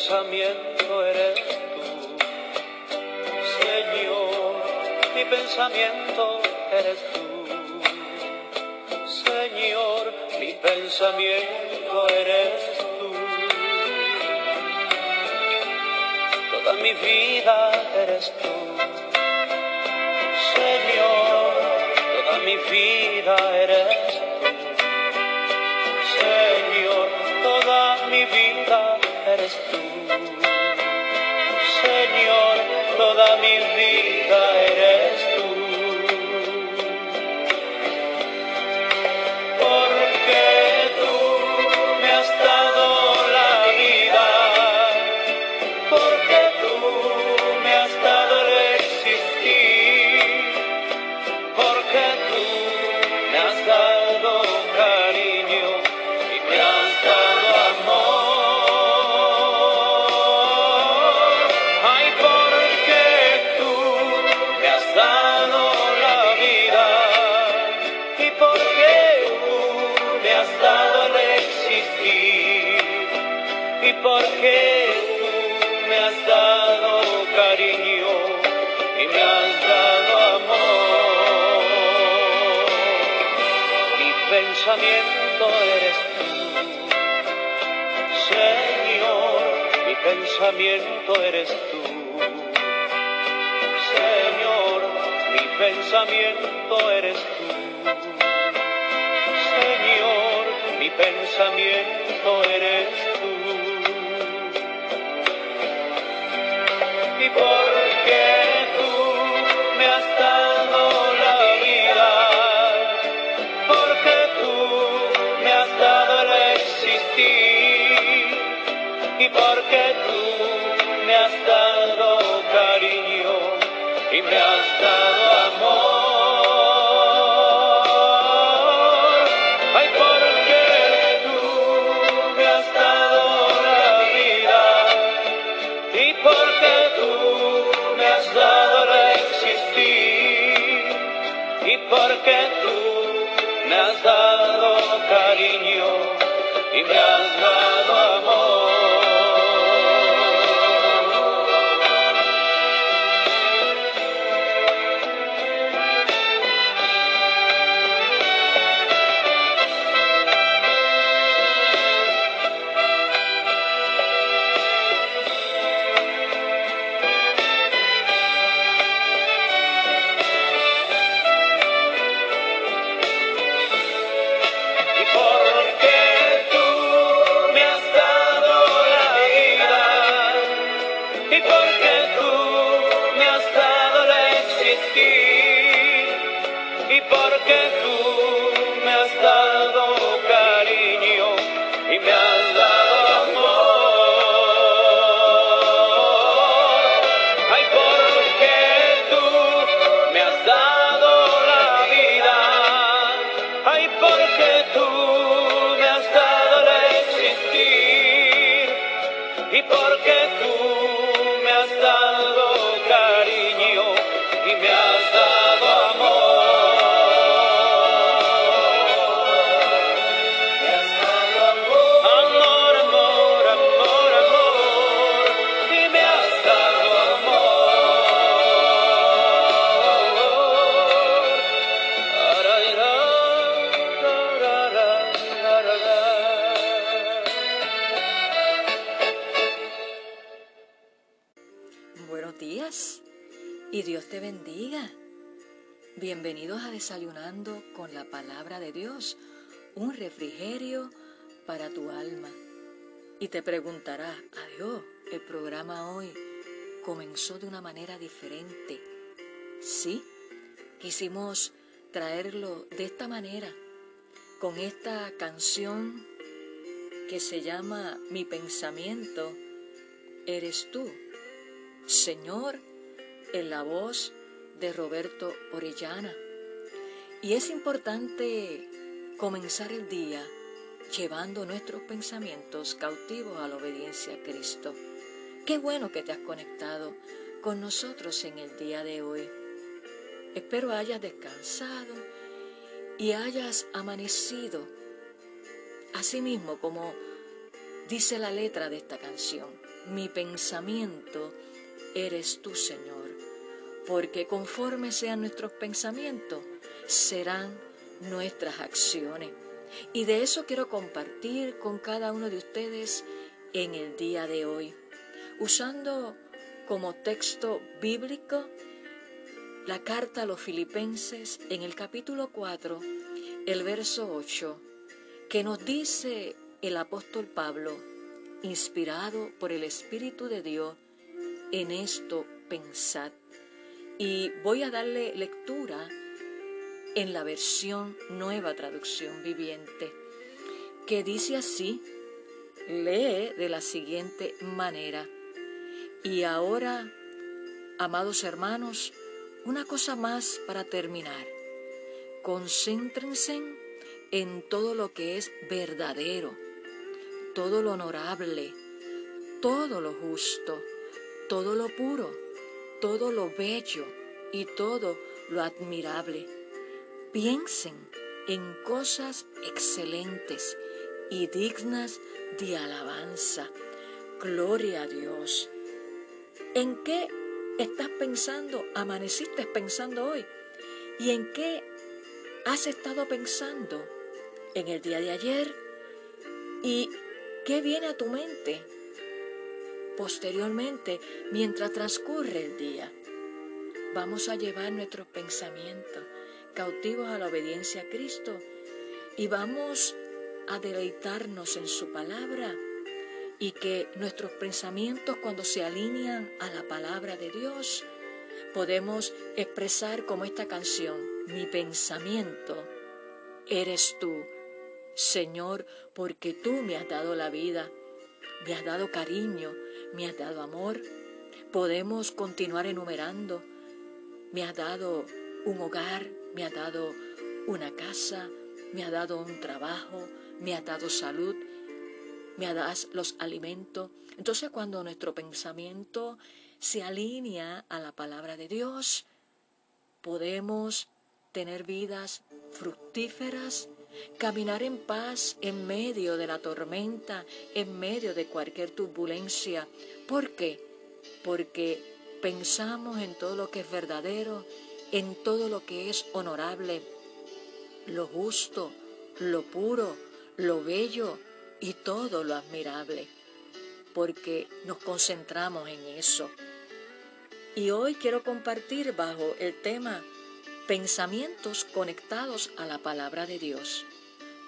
pensamiento eres tú. Señor, mi pensamiento eres tú. Señor, mi pensamiento eres tú. Toda mi vida eres tú. Señor, toda mi vida eres tú. Señor, toda mi vida eres tú. Señor, toda mi vida eres pensamiento eres tú, Señor, mi pensamiento eres tú. Señor, mi pensamiento eres tú. Señor, mi pensamiento eres tú. Y porque y porque tú me has dado cariño y me has dado amor. Ay, porque tú me has dado la vida. Y porque tú me has dado el existir, y porque tú me has dado cariño y me y porque tú Bienvenidos a Desayunando con la palabra de Dios, un refrigerio para tu alma. Y te preguntarás, adiós, el programa hoy comenzó de una manera diferente. Sí, quisimos traerlo de esta manera, con esta canción que se llama Mi pensamiento eres tú. Señor, en la voz de Roberto Orellana. Y es importante comenzar el día llevando nuestros pensamientos cautivos a la obediencia a Cristo. Qué bueno que te has conectado con nosotros en el día de hoy. Espero hayas descansado y hayas amanecido, así mismo como dice la letra de esta canción, mi pensamiento eres tú, Señor, porque conforme sean nuestros pensamientos, serán nuestras acciones. Y de eso quiero compartir con cada uno de ustedes en el día de hoy, usando como texto bíblico la carta a los filipenses en el capítulo 4, el verso 8, que nos dice el apóstol Pablo, inspirado por el Espíritu de Dios, en esto pensad. Y voy a darle lectura en la versión nueva traducción viviente, que dice así, lee de la siguiente manera. Y ahora, amados hermanos, una cosa más para terminar. Concéntrense en todo lo que es verdadero, todo lo honorable, todo lo justo, todo lo puro, todo lo bello y todo lo admirable. Piensen en cosas excelentes y dignas de alabanza. Gloria a Dios. ¿En qué estás pensando? ¿Amaneciste pensando hoy? ¿Y en qué has estado pensando en el día de ayer? ¿Y qué viene a tu mente posteriormente mientras transcurre el día? Vamos a llevar nuestros pensamientos cautivos a la obediencia a Cristo y vamos a deleitarnos en su palabra y que nuestros pensamientos cuando se alinean a la palabra de Dios, podemos expresar como esta canción, mi pensamiento eres tú, Señor, porque tú me has dado la vida, me has dado cariño, me has dado amor. Podemos continuar enumerando, me has dado un hogar, me has dado una casa, me has dado un trabajo, me has dado salud, me das los alimentos. Entonces cuando nuestro pensamiento se alinea a la palabra de Dios, podemos tener vidas fructíferas, caminar en paz en medio de la tormenta, en medio de cualquier turbulencia. ¿Por qué? Porque pensamos en todo lo que es verdadero, en todo lo que es honorable, lo justo, lo puro, lo bello y todo lo admirable, porque nos concentramos en eso. Y hoy quiero compartir bajo el tema pensamientos conectados a la palabra de Dios.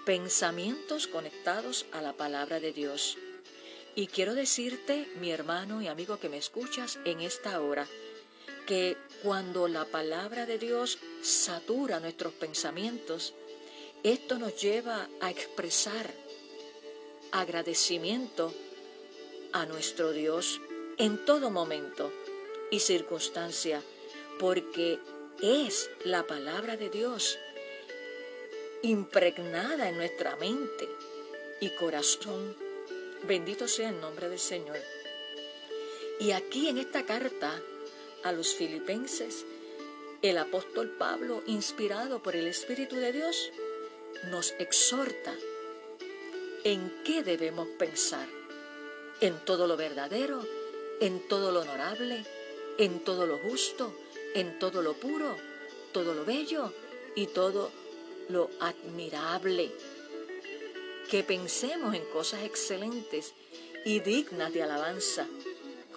Pensamientos conectados a la palabra de Dios. Y quiero decirte, mi hermano y amigo que me escuchas en esta hora, que cuando la palabra de Dios satura nuestros pensamientos, esto nos lleva a expresar agradecimiento a nuestro Dios en todo momento y circunstancia, porque es la palabra de Dios impregnada en nuestra mente y corazón. Bendito sea el nombre del Señor. Y aquí en esta carta a los filipenses, el apóstol Pablo, inspirado por el Espíritu de Dios, nos exhorta en qué debemos pensar, en todo lo verdadero, en todo lo honorable, en todo lo justo, en todo lo puro, todo lo bello y todo lo admirable. Que pensemos en cosas excelentes y dignas de alabanza.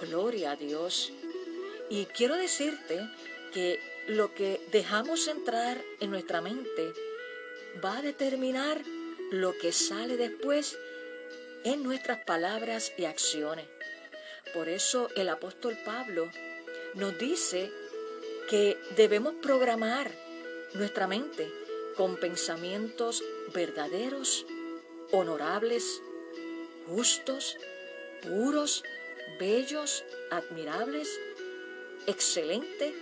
Gloria a Dios. Y quiero decirte que lo que dejamos entrar en nuestra mente va a determinar lo que sale después en nuestras palabras y acciones. Por eso el apóstol Pablo nos dice que debemos programar nuestra mente con pensamientos verdaderos, honorables, justos, puros, bellos, admirables, excelentes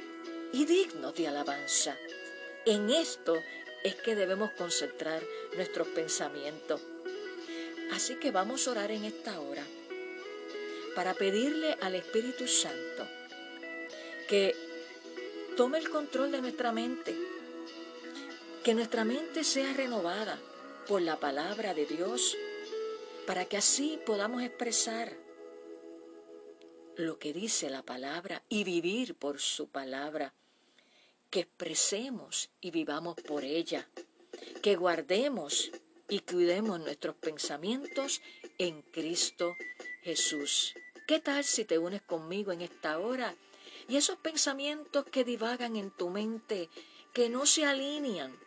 y dignos de alabanza. En esto es que debemos concentrar nuestros pensamientos. Así que vamos a orar en esta hora para pedirle al Espíritu Santo que tome el control de nuestra mente Que nuestra mente sea renovada por la palabra de Dios para que así podamos expresar lo que dice la palabra y vivir por su palabra. Que expresemos y vivamos por ella. Que guardemos y cuidemos nuestros pensamientos en Cristo Jesús. ¿Qué tal si te unes conmigo en esta hora y esos pensamientos que divagan en tu mente, que no se alinean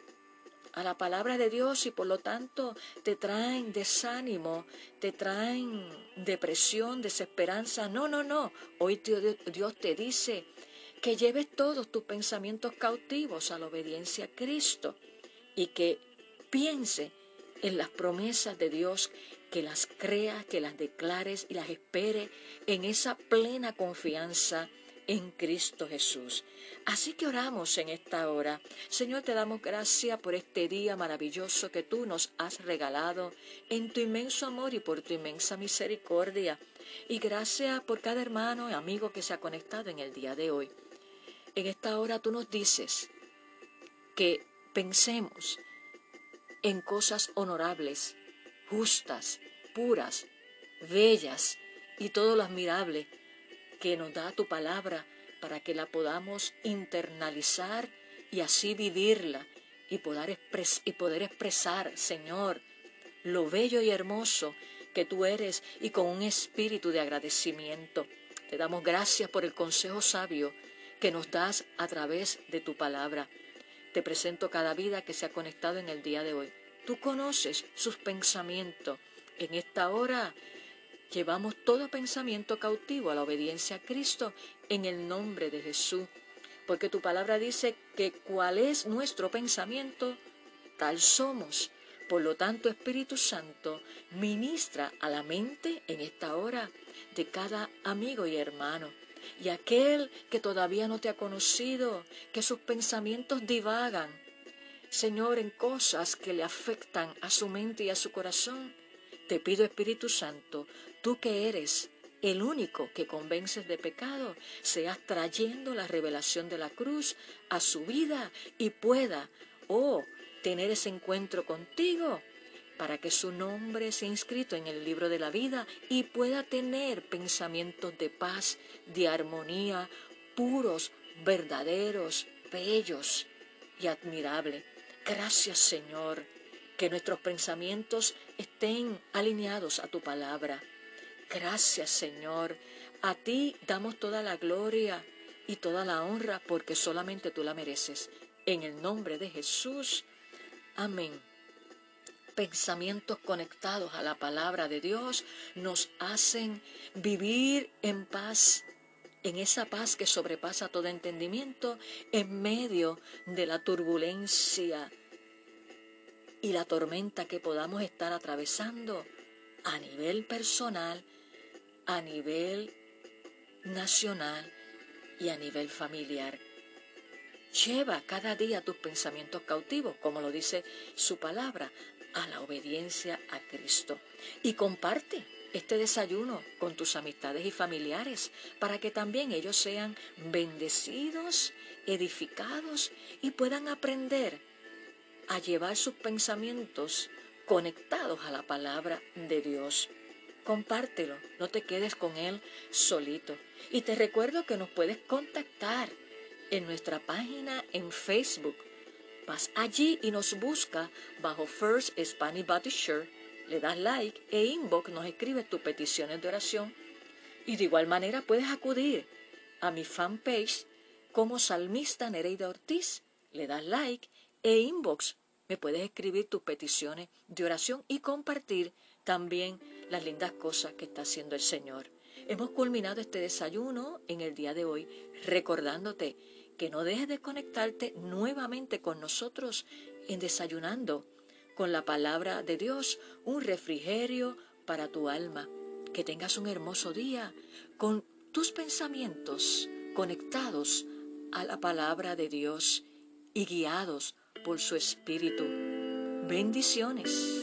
a la palabra de Dios y por lo tanto te traen desánimo, te traen depresión, desesperanza. No, no, no. Hoy Dios te dice que lleves todos tus pensamientos cautivos a la obediencia a Cristo y que piense en las promesas de Dios, que las creas, que las declares y las espere en esa plena confianza en Cristo Jesús. Así que oramos en esta hora. Señor, te damos gracias por este día maravilloso que tú nos has regalado en tu inmenso amor y por tu inmensa misericordia. Y gracias por cada hermano y amigo que se ha conectado en el día de hoy. En esta hora tú nos dices que pensemos en cosas honorables, justas, puras, bellas y todo lo admirable que nos da tu palabra para que la podamos internalizar y así vivirla y poder, poder expresar, Señor, lo bello y hermoso que tú eres y con un espíritu de agradecimiento. Te damos gracias por el consejo sabio que nos das a través de tu palabra. Te presento cada vida que se ha conectado en el día de hoy. Tú conoces sus pensamientos. En esta hora Llevamos todo pensamiento cautivo a la obediencia a Cristo en el nombre de Jesús, porque tu palabra dice que cuál es nuestro pensamiento, tal somos. Por lo tanto, Espíritu Santo, ministra a la mente en esta hora de cada amigo y hermano. Y aquel que todavía no te ha conocido, que sus pensamientos divagan, Señor, en cosas que le afectan a su mente y a su corazón, te pido, Espíritu Santo, tú que eres el único que convences de pecado, seas trayendo la revelación de la cruz a su vida y pueda, oh, tener ese encuentro contigo para que su nombre sea inscrito en el libro de la vida y pueda tener pensamientos de paz, de armonía, puros, verdaderos, bellos y admirables. Gracias Señor, que nuestros pensamientos estén alineados a tu palabra Gracias Señor. A ti damos toda la gloria y toda la honra porque solamente tú la mereces. En el nombre de Jesús. Amén. Pensamientos conectados a la palabra de Dios nos hacen vivir en paz, en esa paz que sobrepasa todo entendimiento en medio de la turbulencia y la tormenta que podamos estar atravesando a nivel personal a nivel nacional y a nivel familiar. Lleva cada día tus pensamientos cautivos, como lo dice su palabra, a la obediencia a Cristo. Y comparte este desayuno con tus amistades y familiares para que también ellos sean bendecidos, edificados y puedan aprender a llevar sus pensamientos conectados a la palabra de Dios compártelo, no te quedes con él solito. Y te recuerdo que nos puedes contactar en nuestra página en Facebook. Vas allí y nos busca bajo First Spanish Baptist Church, le das like e inbox nos escribes tus peticiones de oración. Y de igual manera puedes acudir a mi fanpage como Salmista Nereida Ortiz, le das like e inbox me puedes escribir tus peticiones de oración y compartir también las lindas cosas que está haciendo el Señor. Hemos culminado este desayuno en el día de hoy recordándote que no dejes de conectarte nuevamente con nosotros en desayunando con la palabra de Dios, un refrigerio para tu alma. Que tengas un hermoso día con tus pensamientos conectados a la palabra de Dios y guiados por su Espíritu. Bendiciones.